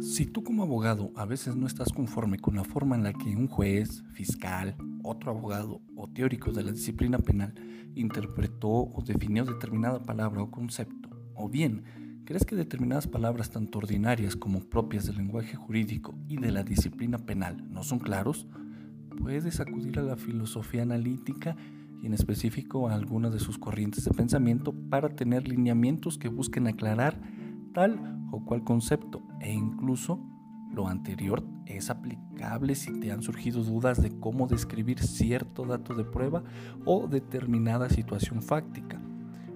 Si tú como abogado a veces no estás conforme con la forma en la que un juez, fiscal, otro abogado o teórico de la disciplina penal interpretó o definió determinada palabra o concepto, o bien crees que determinadas palabras tanto ordinarias como propias del lenguaje jurídico y de la disciplina penal no son claros, puedes acudir a la filosofía analítica y en específico a alguna de sus corrientes de pensamiento para tener lineamientos que busquen aclarar tal o cual concepto e incluso lo anterior es aplicable si te han surgido dudas de cómo describir cierto dato de prueba o determinada situación fáctica.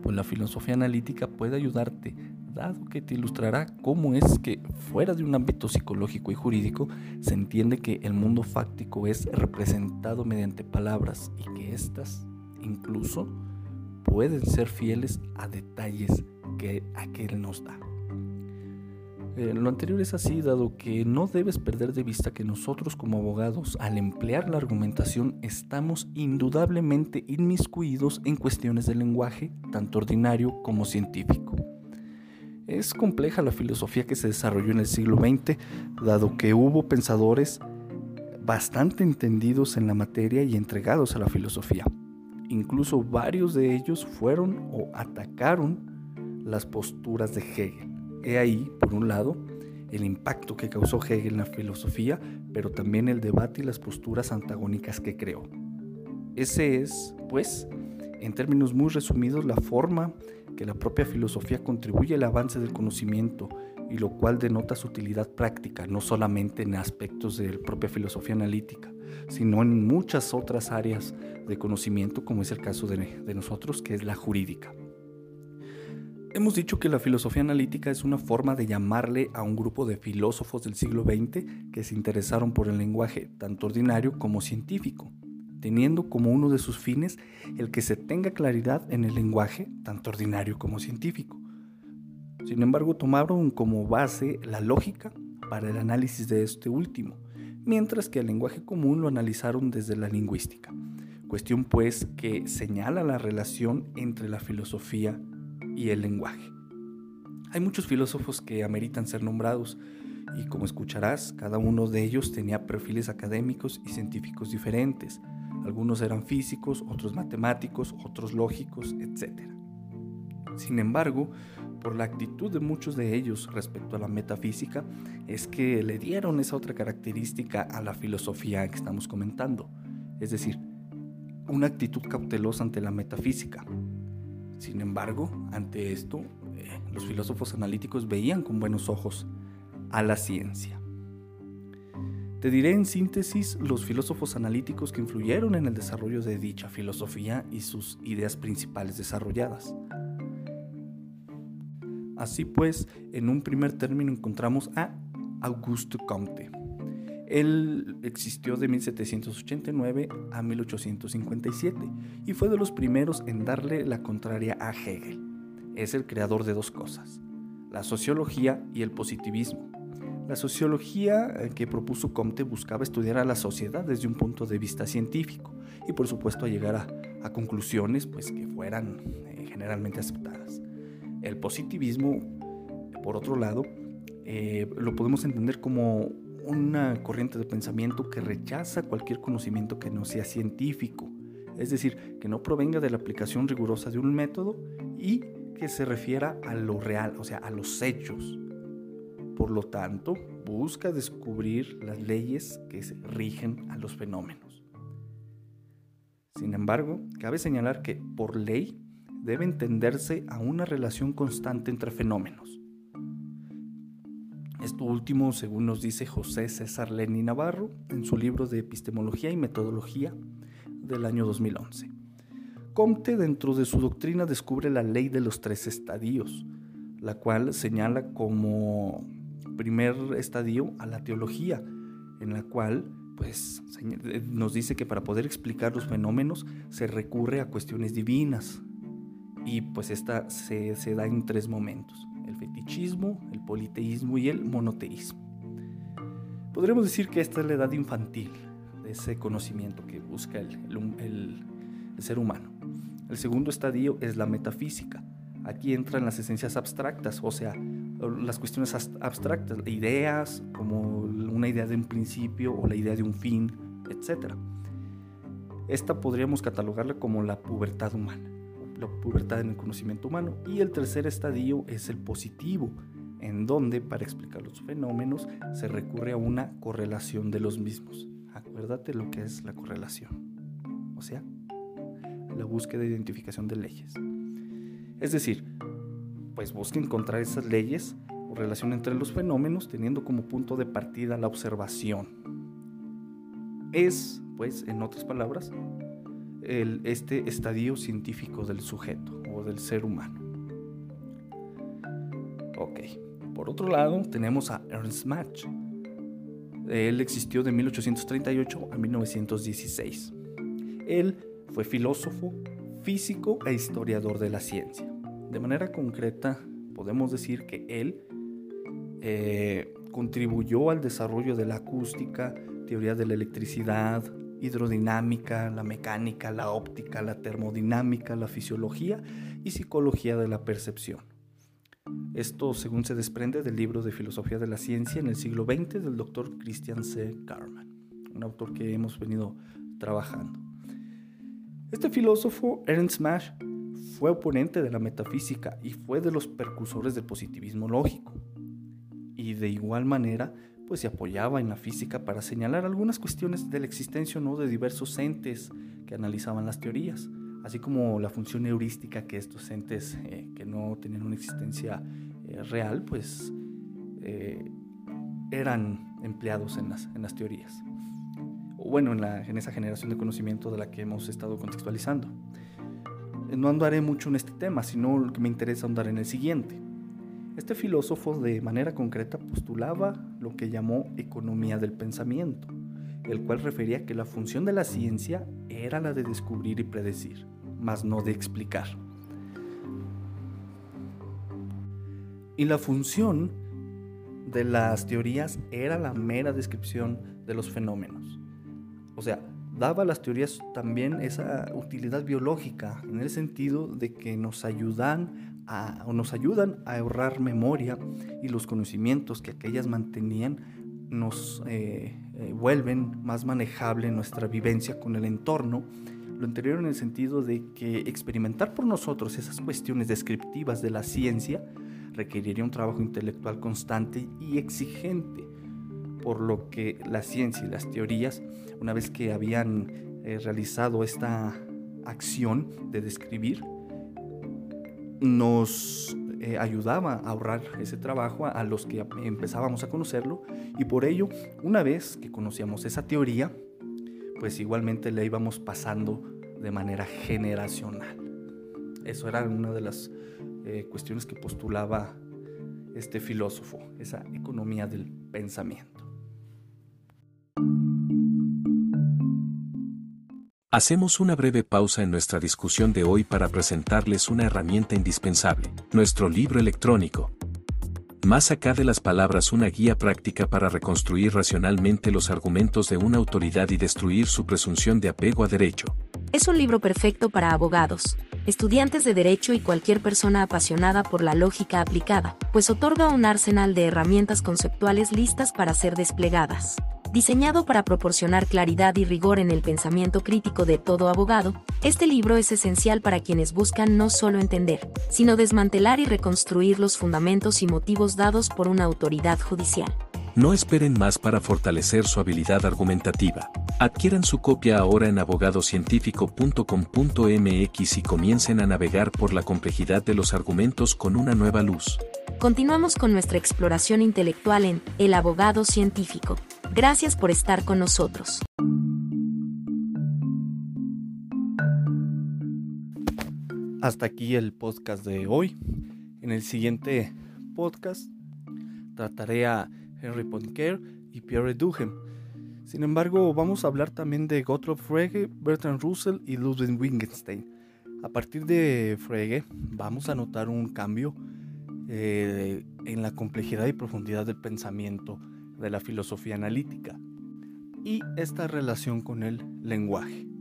Pues la filosofía analítica puede ayudarte, dado que te ilustrará cómo es que fuera de un ámbito psicológico y jurídico se entiende que el mundo fáctico es representado mediante palabras y que éstas incluso pueden ser fieles a detalles que aquel nos da. Eh, lo anterior es así, dado que no debes perder de vista que nosotros como abogados, al emplear la argumentación, estamos indudablemente inmiscuidos en cuestiones del lenguaje, tanto ordinario como científico. Es compleja la filosofía que se desarrolló en el siglo XX, dado que hubo pensadores bastante entendidos en la materia y entregados a la filosofía. Incluso varios de ellos fueron o atacaron las posturas de Hegel. He ahí, por un lado, el impacto que causó Hegel en la filosofía, pero también el debate y las posturas antagónicas que creó. Ese es, pues, en términos muy resumidos, la forma que la propia filosofía contribuye al avance del conocimiento y lo cual denota su utilidad práctica, no solamente en aspectos de la propia filosofía analítica, sino en muchas otras áreas de conocimiento, como es el caso de, de nosotros, que es la jurídica. Hemos dicho que la filosofía analítica es una forma de llamarle a un grupo de filósofos del siglo XX que se interesaron por el lenguaje tanto ordinario como científico, teniendo como uno de sus fines el que se tenga claridad en el lenguaje tanto ordinario como científico. Sin embargo, tomaron como base la lógica para el análisis de este último, mientras que el lenguaje común lo analizaron desde la lingüística. Cuestión pues que señala la relación entre la filosofía y el lenguaje. Hay muchos filósofos que ameritan ser nombrados y como escucharás, cada uno de ellos tenía perfiles académicos y científicos diferentes. Algunos eran físicos, otros matemáticos, otros lógicos, etc. Sin embargo, por la actitud de muchos de ellos respecto a la metafísica, es que le dieron esa otra característica a la filosofía que estamos comentando, es decir, una actitud cautelosa ante la metafísica, sin embargo, ante esto, eh, los filósofos analíticos veían con buenos ojos a la ciencia. Te diré en síntesis los filósofos analíticos que influyeron en el desarrollo de dicha filosofía y sus ideas principales desarrolladas. Así pues, en un primer término encontramos a Auguste Comte, él existió de 1789 a 1857 y fue de los primeros en darle la contraria a Hegel. Es el creador de dos cosas, la sociología y el positivismo. La sociología eh, que propuso Comte buscaba estudiar a la sociedad desde un punto de vista científico y por supuesto a llegar a, conclusiones pues, que fueran eh, generalmente aceptadas. El positivismo, por otro lado, eh, lo podemos entender como una corriente de pensamiento que rechaza cualquier conocimiento que no sea científico, es decir, que no provenga de la aplicación rigurosa de un método y que se refiera a lo real, o sea, a los hechos. Por lo tanto, busca descubrir las leyes que rigen a los fenómenos. Sin embargo, cabe señalar que por ley debe entenderse a una relación constante entre fenómenos. Esto último, según nos dice José César Leni Navarro en su libro de Epistemología y Metodología del año 2011. Comte dentro de su doctrina descubre la ley de los tres estadios, la cual señala como primer estadio a la teología, en la cual pues nos dice que para poder explicar los fenómenos se recurre a cuestiones divinas. Y pues esta se da en tres momentos, el fetichismo, el politeísmo y el monoteísmo. Podríamos decir que esta es la edad infantil de ese conocimiento que busca el, el, el ser humano. El segundo estadio es la metafísica. Aquí entran las esencias abstractas, o sea, las cuestiones abstractas, ideas como una idea de un principio o la idea de un fin, etc. Esta podríamos catalogarla como la pubertad humana, la pubertad en el conocimiento humano. Y el tercer estadio es el positivo, en donde para explicar los fenómenos se recurre a una correlación de los mismos. Acuérdate lo que es la correlación. O sea, la búsqueda de identificación de leyes. Es decir, pues busca encontrar esas leyes o relación entre los fenómenos teniendo como punto de partida la observación. Es, pues, en otras palabras, el, este estadio científico del sujeto o del ser humano. Ok, por otro lado tenemos a Ernst Mach. Él existió de 1838 a 1916. Él fue filósofo, físico e historiador de la ciencia. De manera concreta, podemos decir que él eh, contribuyó al desarrollo de la acústica, teoría de la electricidad, hidrodinámica, la mecánica, la óptica, la termodinámica, la fisiología y psicología de la percepción. Esto según se desprende del libro de Filosofía de la Ciencia en el siglo XX del doctor Christian C. Garman, un autor que hemos venido trabajando. Este filósofo, Ernst Mach, fue oponente de la metafísica y fue de los precursores del positivismo lógico. Y de igual manera, pues se apoyaba en la física para señalar algunas cuestiones de la existencia o no de diversos entes que analizaban las teorías, así como la función heurística que estos entes eh, que no tenían una existencia eh, real, pues eh, eran empleados en las, en las teorías bueno, en, la, en esa generación de conocimiento de la que hemos estado contextualizando. No andaré mucho en este tema, sino lo que me interesa andar en el siguiente. Este filósofo de manera concreta postulaba lo que llamó economía del pensamiento, el cual refería que la función de la ciencia era la de descubrir y predecir, mas no de explicar. Y la función de las teorías era la mera descripción de los fenómenos. O sea, daba a las teorías también esa utilidad biológica, en el sentido de que nos ayudan a, nos ayudan a ahorrar memoria y los conocimientos que aquellas mantenían nos eh, eh, vuelven más manejable nuestra vivencia con el entorno. Lo anterior en el sentido de que experimentar por nosotros esas cuestiones descriptivas de la ciencia requeriría un trabajo intelectual constante y exigente por lo que la ciencia y las teorías, una vez que habían eh, realizado esta acción de describir, nos eh, ayudaba a ahorrar ese trabajo a, los que empezábamos a conocerlo y por ello, una vez que conocíamos esa teoría, pues igualmente la íbamos pasando de manera generacional. Eso era una de las eh, cuestiones que postulaba este filósofo, esa economía del pensamiento. Hacemos una breve pausa en nuestra discusión de hoy para presentarles una herramienta indispensable, nuestro libro electrónico. Más acá de las palabras una guía práctica para reconstruir racionalmente los argumentos de una autoridad y destruir su presunción de apego a derecho. Es un libro perfecto para abogados, estudiantes de derecho y cualquier persona apasionada por la lógica aplicada, pues otorga un arsenal de herramientas conceptuales listas para ser desplegadas. Diseñado para proporcionar claridad y rigor en el pensamiento crítico de todo abogado, este libro es esencial para quienes buscan no solo entender, sino desmantelar y reconstruir los fundamentos y motivos dados por una autoridad judicial. No esperen más para fortalecer su habilidad argumentativa. Adquieran su copia ahora en abogadocientífico.com.mx y comiencen a navegar por la complejidad de los argumentos con una nueva luz. Continuamos con nuestra exploración intelectual en El abogado científico. Gracias por estar con nosotros. Hasta aquí el podcast de hoy. En el siguiente podcast trataré a Henry Poincaré y Pierre Duhem. Sin embargo, vamos a hablar también de Gottlob Frege, Bertrand Russell y Ludwig Wittgenstein. A partir de Frege vamos a notar un cambio eh, en la complejidad y profundidad del pensamiento de la filosofía analítica y esta relación con el lenguaje.